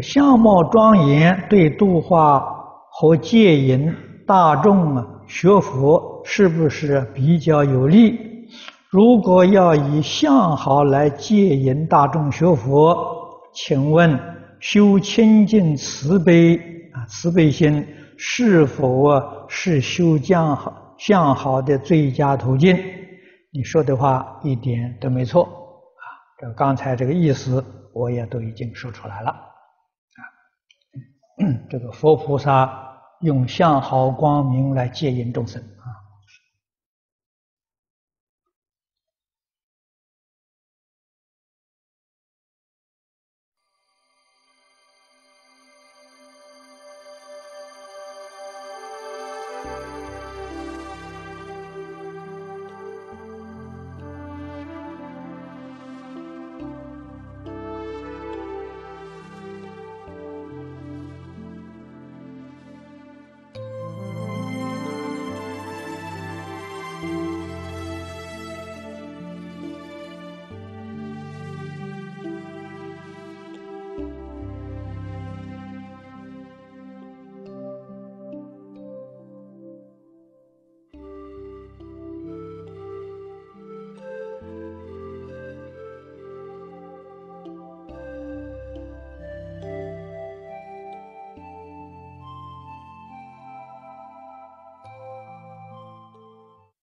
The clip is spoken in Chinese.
相貌庄严，对度化和戒引大众啊学佛，是不是比较有利？如果要以相好来戒引大众学佛，请问修清净慈悲啊慈悲心是否啊是修将好相好的最佳途径？你说的话一点都没错啊！这刚才这个意思我也都已经说出来了。这个佛菩萨用相好光明来接引众生。